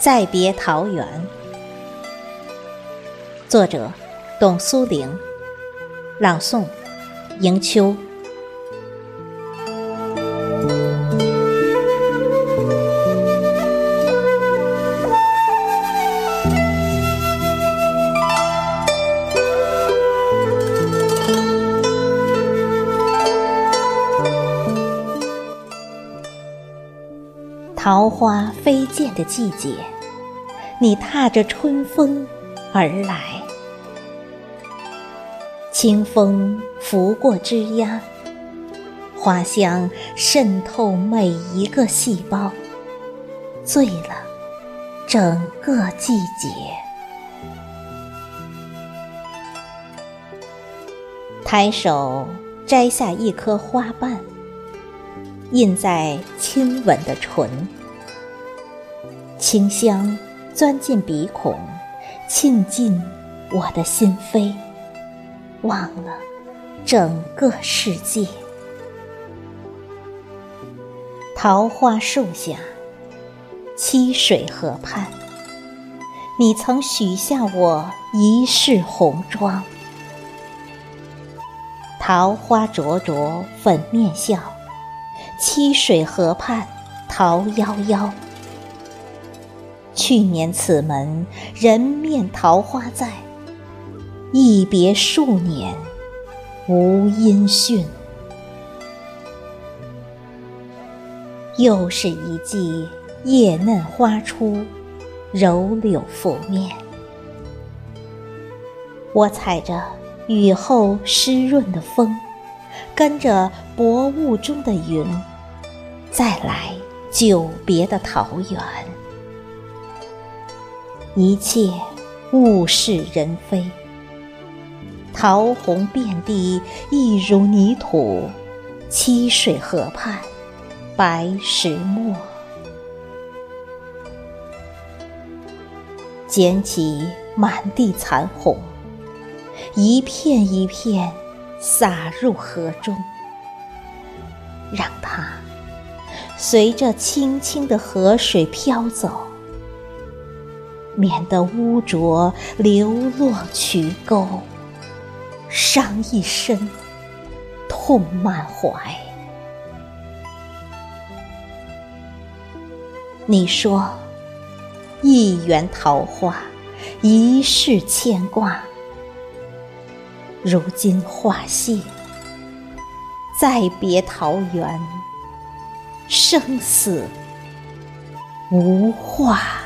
再别桃源，作者：董苏玲，朗诵：迎秋。桃花飞溅的季节，你踏着春风而来，清风拂过枝桠，花香渗透每一个细胞，醉了整个季节。抬手摘下一颗花瓣。印在亲吻的唇，清香钻进鼻孔，沁进我的心扉，忘了整个世界。桃花树下，七水河畔，你曾许下我一世红妆。桃花灼灼，粉面笑。七水河畔，桃夭夭。去年此门，人面桃花在。一别数年，无音讯。又是一季叶嫩花初，柔柳拂面。我踩着雨后湿润的风，跟着薄雾中的云。再来久别的桃源，一切物是人非，桃红遍地，一如泥土；七水河畔，白石磨。捡起满地残红，一片一片洒入河中，让它。随着轻轻的河水飘走，免得污浊流落渠沟，伤一身，痛满怀。你说，一园桃花，一世牵挂。如今花谢，再别桃源。生死无话。